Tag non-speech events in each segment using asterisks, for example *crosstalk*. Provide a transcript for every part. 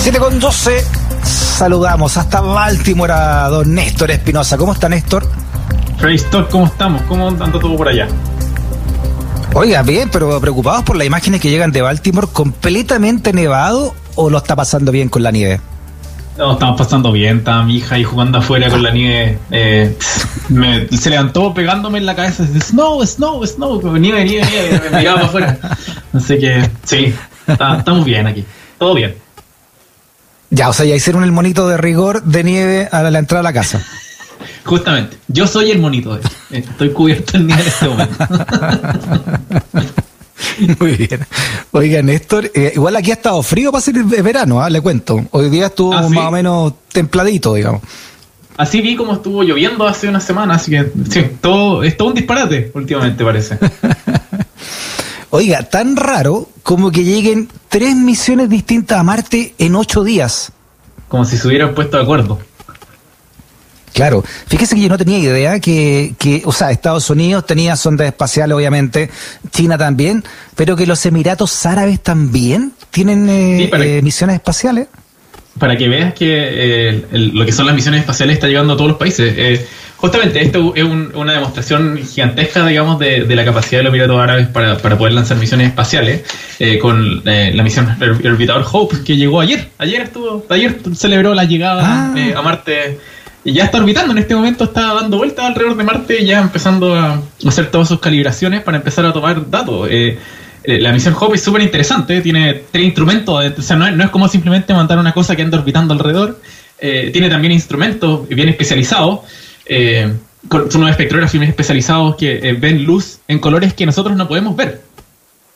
Siete con 12, saludamos hasta Baltimore a don Néstor Espinosa. ¿Cómo está Néstor? Néstor, ¿cómo estamos? ¿Cómo anda todo por allá? Oiga, bien, pero preocupados por las imágenes que llegan de Baltimore completamente nevado o lo está pasando bien con la nieve? No, estamos pasando bien, está mi hija ahí jugando afuera con la nieve. Eh, me, se levantó pegándome en la cabeza, dice, snow, snow, snow, nieve, nieve, nieve, me miraba para afuera. Así que, sí, estamos bien aquí, todo bien. Ya, o sea, ya hicieron el monito de rigor de nieve a la, entrada a la casa. *laughs* Justamente, yo soy el monito, estoy cubierto en nieve en este momento. *laughs* Muy bien. Oiga, Néstor, eh, igual aquí ha estado frío para ser verano, ¿ah? le cuento. Hoy día estuvo ¿Ah, más o menos templadito, digamos. Así vi como estuvo lloviendo hace una semana, así que sí, todo, es todo un disparate últimamente parece. *laughs* Oiga, tan raro como que lleguen tres misiones distintas a Marte en ocho días. Como si se hubieran puesto de acuerdo. Claro, fíjese que yo no tenía idea que, que, o sea, Estados Unidos tenía sondas espaciales, obviamente, China también, pero que los Emiratos Árabes también tienen eh, eh, misiones espaciales. Para que veas que eh, lo que son las misiones espaciales está llegando a todos los países. Justamente esto es una demostración gigantesca, digamos, de, la capacidad de los Emiratos Árabes para, poder lanzar misiones espaciales eh, con eh, la misión orbitador Hope que llegó ayer. Ayer estuvo, ayer celebró la llegada ah. eh, a Marte y ya está orbitando. En este momento está dando vueltas alrededor de Marte, ya empezando a hacer todas sus calibraciones para empezar a tomar datos. la misión Hope es súper interesante, tiene tres instrumentos, o sea, no es, no es, como simplemente mandar una cosa que anda orbitando alrededor, tiene también instrumentos bien especializados eh, son unos espectrógrafos especializados que eh, ven luz en colores que nosotros no podemos ver.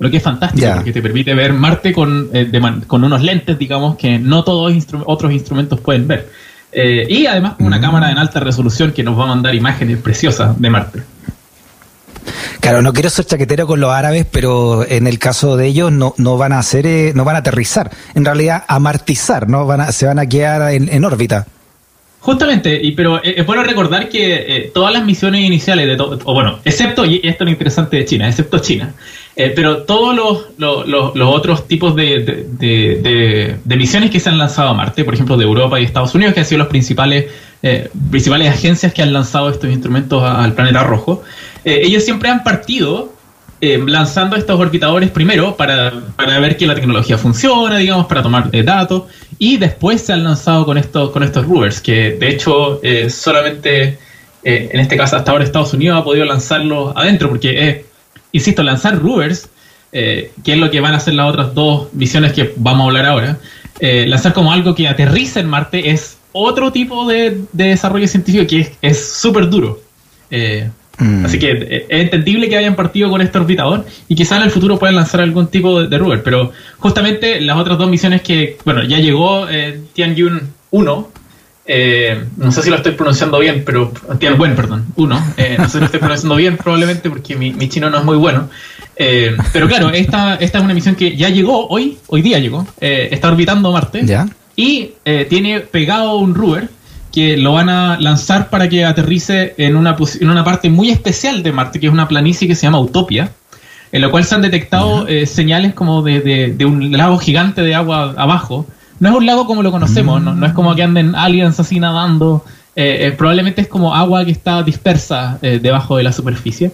Lo que es fantástico, porque te permite ver Marte con, eh, con unos lentes, digamos, que no todos otros instrumentos pueden ver. Eh, y además con una mm. cámara en alta resolución que nos va a mandar imágenes preciosas de Marte. Claro, no quiero ser chaquetero con los árabes, pero en el caso de ellos no, no van a hacer, no van a aterrizar, en realidad amartizar, no van a, se van a quedar en órbita. Justamente, y, pero eh, es bueno recordar que eh, todas las misiones iniciales, de o bueno, excepto, y esto es lo interesante de China, excepto China, eh, pero todos los, los, otros tipos de, de, misiones que se han lanzado a Marte, por ejemplo de Europa y Estados Unidos, que han sido las principales, principales agencias que han lanzado estos instrumentos al planeta rojo, ellos siempre han partido eh, lanzando estos orbitadores primero para, para, ver que la tecnología funciona, digamos, para tomar eh, datos, y después se han lanzado con estos, con estos rovers, que de hecho eh, solamente en este caso hasta ahora Estados Unidos ha podido lanzarlos adentro, porque insisto, lanzar rovers, que es lo que van a hacer las otras dos misiones que vamos a hablar ahora, lanzar como algo que aterriza en Marte es otro tipo de, desarrollo científico que es súper duro. Mm. Así que eh, es entendible que hayan partido con este orbitador y quizás en el futuro puedan lanzar algún tipo de, de rover. Pero justamente las otras dos misiones que, bueno, ya llegó eh, Tianjin 1. Eh, no sé si lo estoy pronunciando bien, pero Tianwen, perdón, 1. Eh, no sé si lo estoy pronunciando bien, probablemente porque mi, mi chino no es muy bueno. pero claro, esta, esta es una misión que ya llegó hoy, hoy día llegó, está orbitando Marte. ¿Ya? Y tiene pegado un rover que lo van a lanzar para que aterrice en una, en una parte muy especial de Marte, que es una planicie que se llama Utopia, en la cual se han detectado eh, señales como de, de, un lago gigante de agua abajo. No es un lago como lo conocemos, no, es como que anden aliens así nadando, eh, eh, probablemente es como agua que está dispersa debajo de la superficie.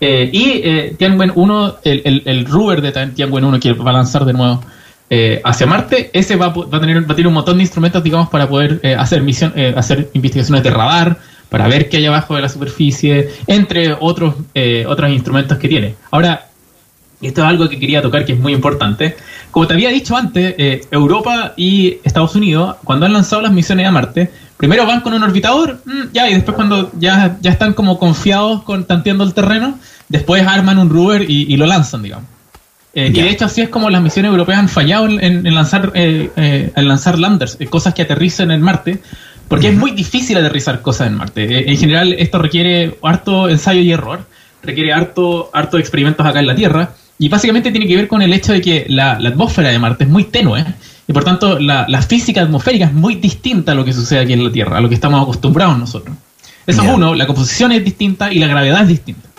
y Tianwen 1, el, el, el rover de Tianwen 1 que va a lanzar de nuevo eh, hacia Marte, ese va, a tener, va a tener un montón de instrumentos, digamos, para poder eh, hacer misión, eh, hacer investigaciones de radar, para ver qué hay abajo de la superficie, entre otros, otros instrumentos que tiene. Ahora, esto es algo que quería tocar que es muy importante. Como te había dicho antes, Europa y Estados Unidos, cuando han lanzado las misiones a Marte, primero van con un orbitador, mm, ya, y después cuando ya, ya están como confiados con tanteando el terreno, después arman un rover y, y lo lanzan, digamos. Eh, y de hecho así es como las misiones europeas han fallado en, lanzar eh, eh, en lanzar landers, cosas que aterricen en Marte, porque es muy difícil aterrizar cosas en Marte. en general esto requiere harto ensayo y error, requiere harto, harto experimentos acá en la Tierra, y básicamente tiene que ver con el hecho de que la, atmósfera de Marte es muy tenue, y por tanto la, física atmosférica es muy distinta a lo que sucede aquí en la Tierra, a lo que estamos acostumbrados nosotros. Eso es uno, la composición es distinta y la gravedad es distinta.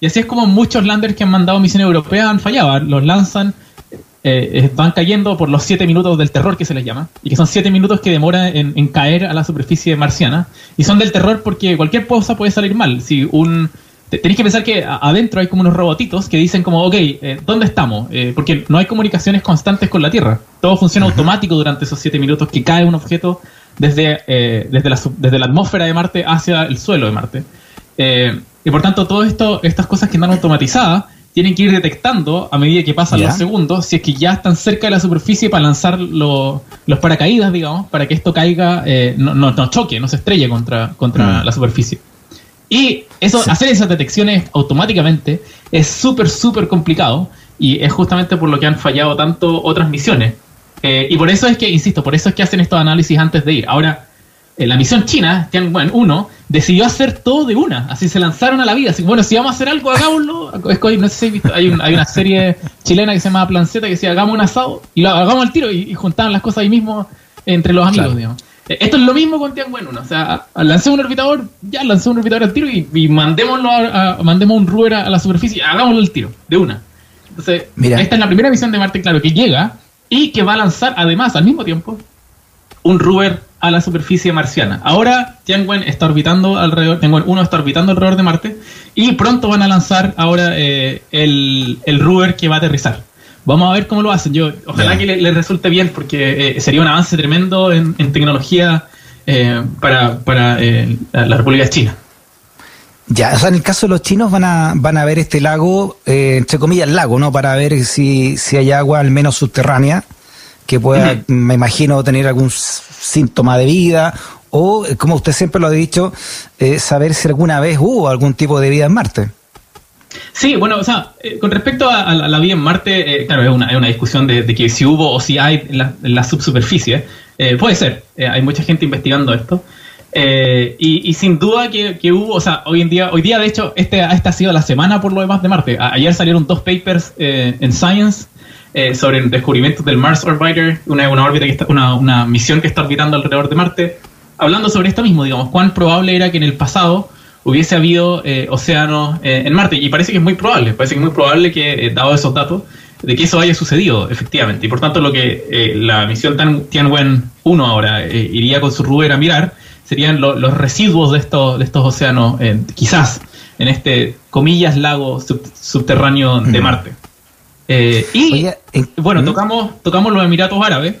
Y así es como muchos landers que han mandado misiones europeas han fallado. Los lanzan, eh, van cayendo por los 7 minutos del terror que se les llama, y que son 7 minutos que demora en, caer a la superficie marciana. Y son del terror porque cualquier cosa puede salir mal. Si un Tenéis que pensar que adentro hay como unos robotitos que dicen como, ok, eh, ¿dónde estamos? Eh, porque no hay comunicaciones constantes con la Tierra. Todo funciona automático durante esos 7 minutos que cae un objeto desde, desde, la, desde la atmósfera de Marte hacia el suelo de Marte. Y por tanto, todas estas cosas que están automatizadas tienen que ir detectando a medida que pasan los segundos si es que ya están cerca de la superficie para lanzar los paracaídas, digamos, para que esto caiga, eh, no, no, choque, no se estrelle contra, contra mm. la superficie. Y eso, hacer esas detecciones automáticamente es súper, súper complicado y es justamente por lo que han fallado tanto otras misiones. Eh, y por eso es que, insisto, por eso es que hacen estos análisis antes de ir. Ahora, en la misión china, Tianwen 1, decidió hacer todo de una. Así se lanzaron a la vida. Así bueno, si vamos a hacer algo, hagámoslo. No sé si visto, hay, hay, una serie chilena que se llama Planceta que decía, hagamos un asado y lo hagamos al tiro y, juntaban las cosas ahí mismo entre los amigos, digamos. Eh, esto es lo mismo con Tianwen 1. O sea, lancé un orbitador, ya lancé un orbitador al tiro y, mandémoslo a, mandemos un rover a, la superficie, hagámoslo al tiro, de una. Entonces, esta es la primera misión de Marte, claro, que llega y que va a lanzar además al mismo tiempo un rover a la superficie marciana. Ahora Tianwen está orbitando alrededor, Tianwen 1 está orbitando alrededor de Marte y pronto van a lanzar ahora eh, el, el rover que va a aterrizar. Vamos a ver cómo lo hacen. Yo ojalá que les resulte bien porque eh, sería un avance tremendo en, tecnología eh, para, para la República China. Ya, o sea, en el caso de los chinos van a, van a ver este lago, entre comillas, lago, ¿no? Para ver si, si hay agua al menos subterránea que pueda, me imagino, tener algún síntoma de vida o, como usted siempre lo ha dicho, eh, saber si alguna vez hubo algún tipo de vida en Marte. Sí, bueno, o sea, eh, con respecto a, la vida en Marte, eh, claro, es una, es una discusión de, que si hubo o si hay en la, subsuperficie. puede ser, hay mucha gente investigando esto. Y, sin duda que, hubo, o sea, hoy en día, hoy día de hecho, este, esta ha sido la semana por lo demás de Marte. ayer salieron dos papers en Science eh, sobre el descubrimiento del Mars Orbiter, una, una, órbita que está, una, una, misión que está orbitando alrededor de Marte, hablando sobre esto mismo, digamos, cuán probable era que en el pasado hubiese habido eh, océanos eh, en Marte. Y parece que es muy probable, parece que es muy probable que, dado esos datos, de que eso haya sucedido, efectivamente. Y por tanto, lo que la misión Tianwen 1 ahora iría con su rover a mirar serían los residuos de estos, de estos océanos, quizás en este, comillas, lago subterráneo de Marte. Eh, y bueno, ¿Mm? tocamos, tocamos los Emiratos Árabes,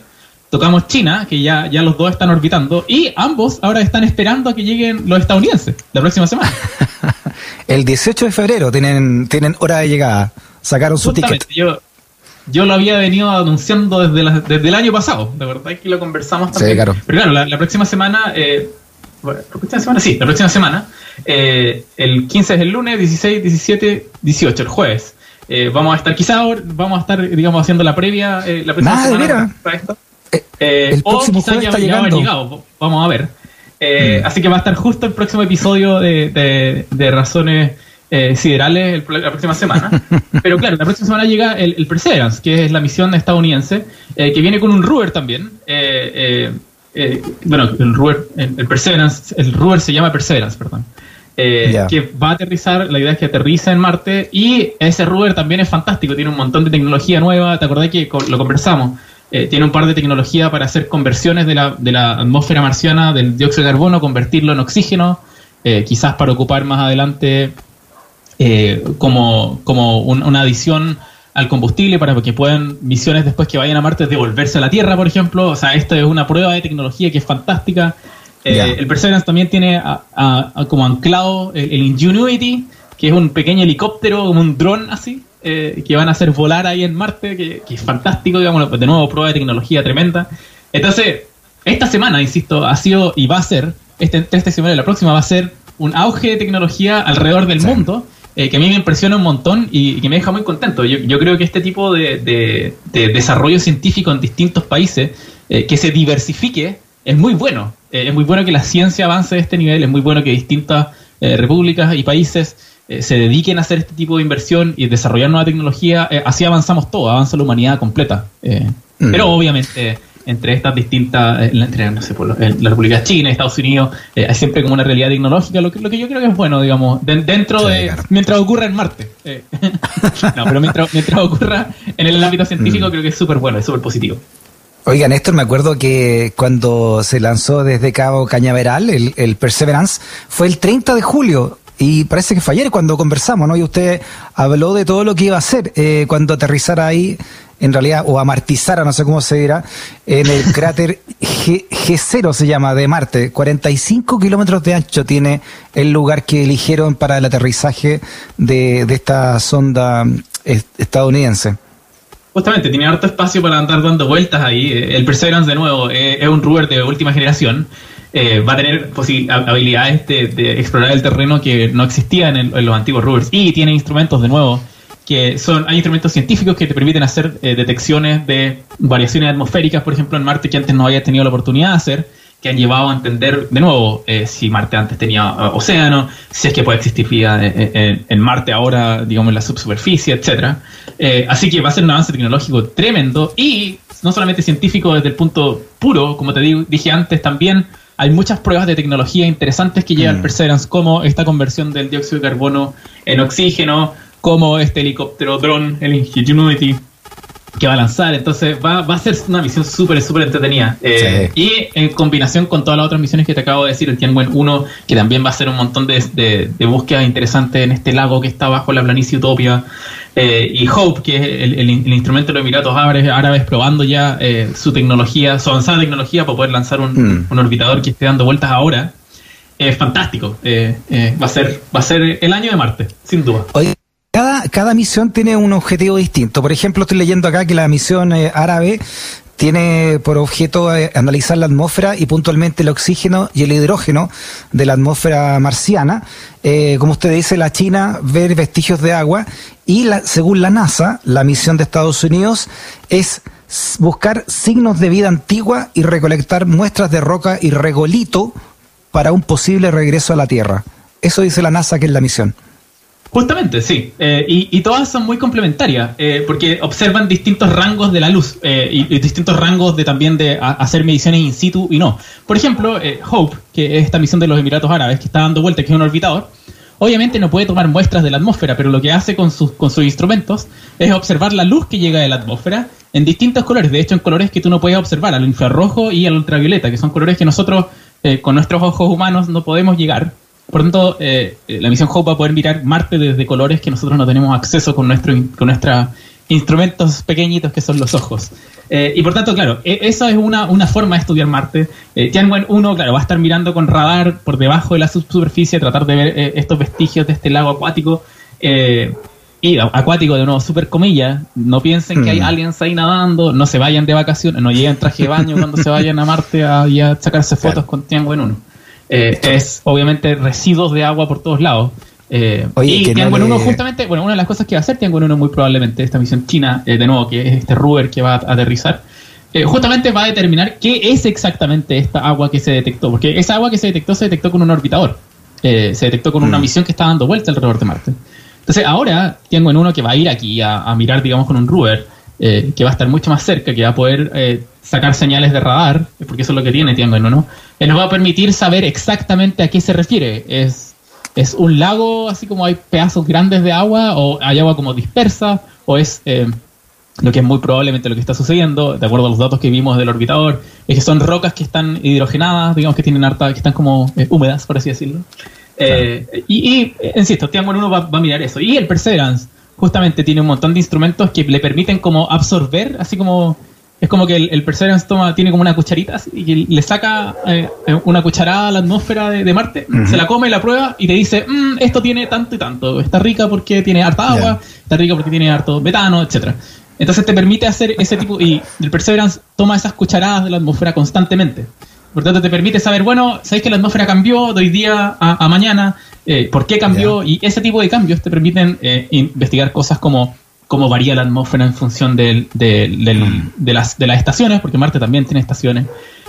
tocamos China, que ya, ya los dos están orbitando, y ambos ahora están esperando a que lleguen los estadounidenses la próxima semana. *laughs* el 18 de febrero tienen, tienen hora de llegada, sacaron su ticket. Yo, yo lo había venido anunciando desde, desde el año pasado, de verdad que lo conversamos también. Sí, claro. Pero claro, la, próxima semana, eh, ¿la próxima semana? Sí, la próxima semana, eh, el 15 es el lunes, 16, 17, 18, el jueves. Eh, vamos a estar, quizá vamos a estar, digamos, haciendo la previa, eh, la próxima semana para esto. Eh, el próximo o ya, está llegando. llegado, vamos a ver. Mm. Así que va a estar justo el próximo episodio de, de, Razones Siderales la próxima semana. *laughs* Pero claro, la próxima semana llega el, el Perseverance, que es la misión estadounidense, que viene con un rover también. bueno, el rover, el, Perseverance, el rover se llama Perseverance, perdón. Eh, que va a aterrizar, la idea es que aterriza en Marte y ese rover también es fantástico, tiene un montón de tecnología nueva, ¿te acordás que lo conversamos? Eh, tiene un par de tecnología para hacer conversiones de la, de la atmósfera marciana, del dióxido de carbono, convertirlo en oxígeno, eh, quizás para ocupar más adelante como, como una adición al combustible para que puedan misiones después que vayan a Marte devolverse a la Tierra, por ejemplo. O sea, esto es una prueba de tecnología que es fantástica. Eh, el Perseverance también tiene como anclado el, Ingenuity, que es un pequeño helicóptero, como un dron así, eh, que van a hacer volar ahí en Marte, que, es fantástico, digamos, de nuevo, prueba de tecnología tremenda. Entonces, esta semana, insisto, ha sido y va a ser, este, esta semana y la próxima va a ser un auge de tecnología alrededor del mundo que a mí me impresiona un montón y, que me deja muy contento. Yo, creo que este tipo de, desarrollo científico en distintos países, que se diversifique, es muy bueno. Es muy bueno que la ciencia avance a este nivel, es muy bueno que distintas repúblicas y países eh, se dediquen a hacer este tipo de inversión y desarrollar nueva tecnología, eh, así avanzamos todo, avanza la humanidad completa. Eh, mm. Pero obviamente entre estas distintas, entre no sé, la República China, Estados Unidos, hay siempre como una realidad tecnológica, lo que, lo que yo creo que es bueno, digamos, dentro de, mientras ocurra en Marte. *laughs* no, pero mientras, mientras ocurra en el ámbito científico, mm. creo que es súper bueno, es súper positivo. Oiga, Néstor, me acuerdo que cuando se lanzó desde Cabo Cañaveral, el, el Perseverance, fue el 30 de julio y parece que fue ayer cuando conversamos, ¿no? Y usted habló de todo lo que iba a hacer eh, cuando aterrizara ahí, en realidad, o amartizara, no sé cómo se dirá, en el cráter G, G0 se llama, de Marte. 45 kilómetros de ancho tiene el lugar que eligieron para el aterrizaje de, esta sonda estadounidense. Justamente, tiene harto espacio para andar dando vueltas ahí. El Perseverance, de nuevo, es un rover de última generación. Eh, va a tener habilidades de, explorar el terreno que no existían en, los antiguos rovers y tiene instrumentos de nuevo que son hay instrumentos científicos que te permiten hacer eh, detecciones de variaciones atmosféricas por ejemplo en Marte que antes no había tenido la oportunidad de hacer que han llevado a entender de nuevo eh, si Marte antes tenía océano si es que puede existir vida en, Marte ahora digamos en la subsuperficie etcétera así que va a ser un avance tecnológico tremendo y no solamente científico desde el punto puro como te dije antes también hay muchas pruebas de tecnología interesantes que llevan mm. Perseverance, como esta conversión del dióxido de carbono en oxígeno, como este helicóptero drone, el Ingenuity, que va a lanzar. Entonces va, va a ser una misión súper, súper entretenida. Eh, y en combinación con todas las otras misiones que te acabo de decir, el Tianwen 1, que también va a ser un montón de, de, de búsquedas interesantes en este lago que está bajo la planicie Utopia. Eh, y Hope, que es el, instrumento de los Emiratos Árabes, probando ya eh, su tecnología, su avanzada tecnología para poder lanzar un, mm. orbitador que esté dando vueltas ahora. Es fantástico. va, a ser, va a ser el año de Marte, sin duda. Cada, cada misión tiene un objetivo distinto. Por ejemplo, estoy leyendo acá que la misión eh, árabe tiene por objeto eh, analizar la atmósfera y puntualmente el oxígeno y el hidrógeno de la atmósfera marciana. Eh, como usted dice, la China ver vestigios de agua y la, según la NASA, la misión de Estados Unidos es buscar signos de vida antigua y recolectar muestras de roca y regolito para un posible regreso a la Tierra. Eso dice la NASA que es la misión. Justamente, sí. Eh, y, todas son muy complementarias, eh, porque observan distintos rangos de la luz eh, y, distintos rangos de también de hacer mediciones in situ y no. Por ejemplo, Hope, que es esta misión de los Emiratos Árabes que está dando vuelta, que es un orbitador, obviamente no puede tomar muestras de la atmósfera, pero lo que hace con sus, con sus instrumentos es observar la luz que llega de la atmósfera en distintos colores, de hecho en colores que tú no puedes observar, al infrarrojo y al ultravioleta, que son colores que nosotros con nuestros ojos humanos no podemos llegar por lo tanto, eh, eh, la misión Hope va a poder mirar Marte desde colores que nosotros no tenemos acceso con nuestro con nuestros instrumentos pequeñitos que son los ojos. Eh, y por tanto, claro, e, esa es una, una, forma de estudiar Marte. Tianwen 1, claro, va a estar mirando con radar por debajo de la subsuperficie, tratar de ver estos vestigios de este lago acuático. y acuático de nuevo, super comillas, no piensen que hay mm. aliens ahí nadando, no se vayan de vacaciones, no lleguen traje de baño cuando se vayan a Marte a, a sacarse fotos con Tianwen 1. Eh, es obviamente residuos de agua por todos lados. Eh, y Tianwen 1 justamente, bueno, una de las cosas que va a hacer Tianwen 1 muy probablemente, esta misión china, eh, de nuevo, que es este rover que va a aterrizar, justamente va a determinar qué es exactamente esta agua que se detectó, porque esa agua que se detectó se detectó con un orbitador, se detectó con una mm. misión que está dando vuelta alrededor de Marte. Entonces ahora Tianwen 1 que va a ir aquí a, mirar, digamos, con un rover, que va a estar mucho más cerca, que va a poder sacar señales de radar, porque eso es lo que tiene Tianwen 1, nos va a permitir saber exactamente a qué se refiere. Es, es un lago, así como hay pedazos grandes de agua, o hay agua como dispersa, o es eh, lo que es muy probablemente lo que está sucediendo, de acuerdo a los datos que vimos del orbitador, es que son rocas que están hidrogenadas, digamos que tienen harta, que están como eh, húmedas, por así decirlo. Eh, y, y, insisto, Tianwen 1 va, va a mirar eso. Y el Perseverance justamente tiene un montón de instrumentos que le permiten como absorber, así como es como que el, Perseverance toma, tiene como una cucharita y le saca eh, una cucharada a la atmósfera de, Marte, se la come, la prueba y te dice, mm, esto tiene tanto y tanto, está rica porque tiene harta agua, está rica porque tiene harto metano, etcétera. Entonces te permite hacer ese tipo, y el Perseverance toma esas cucharadas de la atmósfera constantemente. Por tanto, te permite saber, bueno, sabéis que la atmósfera cambió de hoy día a, mañana, eh, por qué cambió, y ese tipo de cambios te permiten eh, investigar cosas como cómo varía la atmósfera en función del, del, de, las, de las estaciones, porque Marte también tiene estaciones.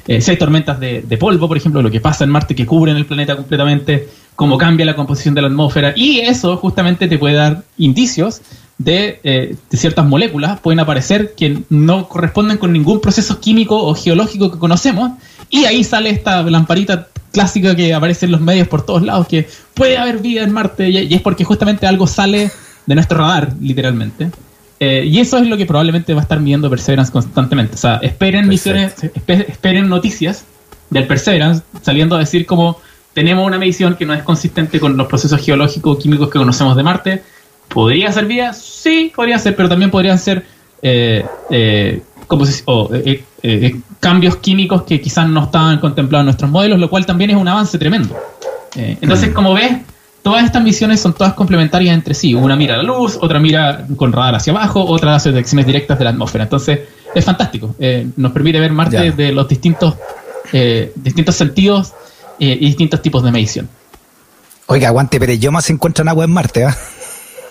Eh, si hay tormentas de, de, polvo, por ejemplo, lo que pasa en Marte que cubren el planeta completamente, cómo cambia la composición de la atmósfera, y eso justamente te puede dar indicios de, eh, de, ciertas moléculas, pueden aparecer que no corresponden con ningún proceso químico o geológico que conocemos, y ahí sale esta lamparita clásica que aparece en los medios por todos lados, que puede haber vida en Marte, y, y es porque justamente algo sale de nuestro radar, literalmente. Eh, y eso es lo que probablemente va a estar midiendo Perseverance constantemente. O sea, esperen misiones, esperen noticias del Perseverance saliendo a decir como tenemos una medición que no es consistente con los procesos geológicos químicos que conocemos de Marte. ¿Podría ser vida? Sí, podría ser, pero también podrían ser eh, eh, o, cambios químicos que quizás no estaban contemplados en nuestros modelos, lo cual también es un avance tremendo. entonces, mm. como ves, todas estas misiones son todas complementarias entre sí. Una mira a la luz, otra mira con radar hacia abajo, otra hace detecciones directas de la atmósfera. Entonces, es fantástico. Eh, nos permite ver Marte de los distintos, eh, distintos sentidos eh, y distintos tipos de medición. Oiga, aguante, pero yo más encuentran agua en Marte, ¿ah?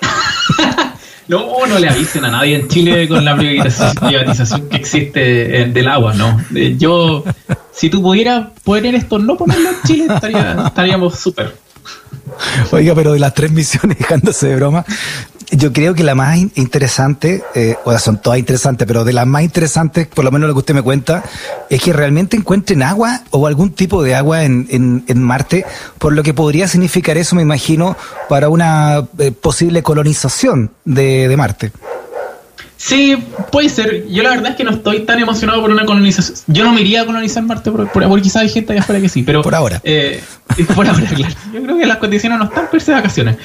*laughs* No, no le avisen a nadie en Chile con la privatización *laughs* que existe del agua, ¿no? Yo, si tú pudieras poner esto, no ponerlo en Chile, estaríamos súper. Oiga, pero de las tres misiones, *laughs* dejándose de broma, yo creo que la más interesante, eh, o sea, son todas interesantes, pero de las más interesantes, por lo menos lo que usted me cuenta, es que realmente encuentren agua o algún tipo de agua en, en, en Marte, por lo que podría significar eso, me imagino, para una eh, posible colonización de, de Marte. Sí, puede ser. Yo la verdad es que no estoy tan emocionado por una colonización. Yo no me iría a colonizar Marte, por, por, quizás hay gente allá afuera que sí, pero... Por ahora. Eh, *laughs* por ahora, claro. Yo creo que las condiciones no están per se de vacaciones.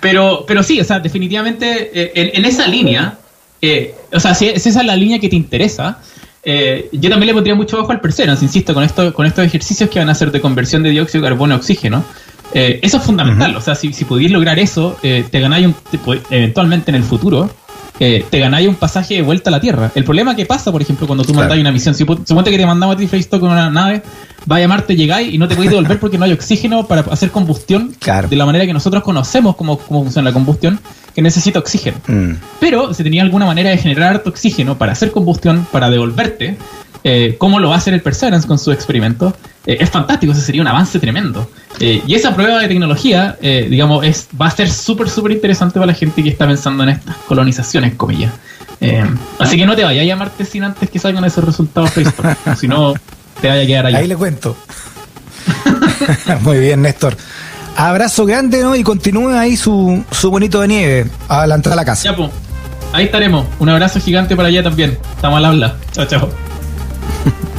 Pero, pero sí, o sea, definitivamente eh, en, esa línea, eh, o sea, si, esa es la línea que te interesa, yo también le pondría mucho ojo al Perseverance, insisto, con, esto, con estos ejercicios que van a hacer de conversión de dióxido de carbono a oxígeno. eso es fundamental, o sea, si, si pudieras lograr eso, te ganáis un, eventualmente en el futuro eh, te ganáis un pasaje de vuelta a la Tierra. El problema que pasa, por ejemplo, cuando tú mandas una misión, si suponte que te mandamos a ti con una nave, va a llamarte, llegáis y no te podéis devolver porque no hay oxígeno para hacer combustión de la manera que nosotros conocemos cómo, cómo funciona la combustión, que necesita oxígeno. Mm. Pero si tenía alguna manera de generar oxígeno para hacer combustión, para devolverte, eh, cómo lo va a hacer el Perseverance con su experimento, eh, es fantástico, ese sería un avance tremendo. Eh, y esa prueba de tecnología, digamos, es, va a ser súper, súper interesante para la gente que está pensando en estas colonizaciones, comillas. así que no te vayas a llamarte sin antes que salgan esos resultados Facebook, *laughs* si no te vaya a quedar ahí. Ahí le cuento. *laughs* Muy bien, Néstor. Abrazo grande, ¿no? Y continúe ahí su, su bonito de nieve a la entrada a la casa. Ya, pues. Ahí estaremos. Un abrazo gigante para allá también. Estamos al habla. Chao, chao. *laughs*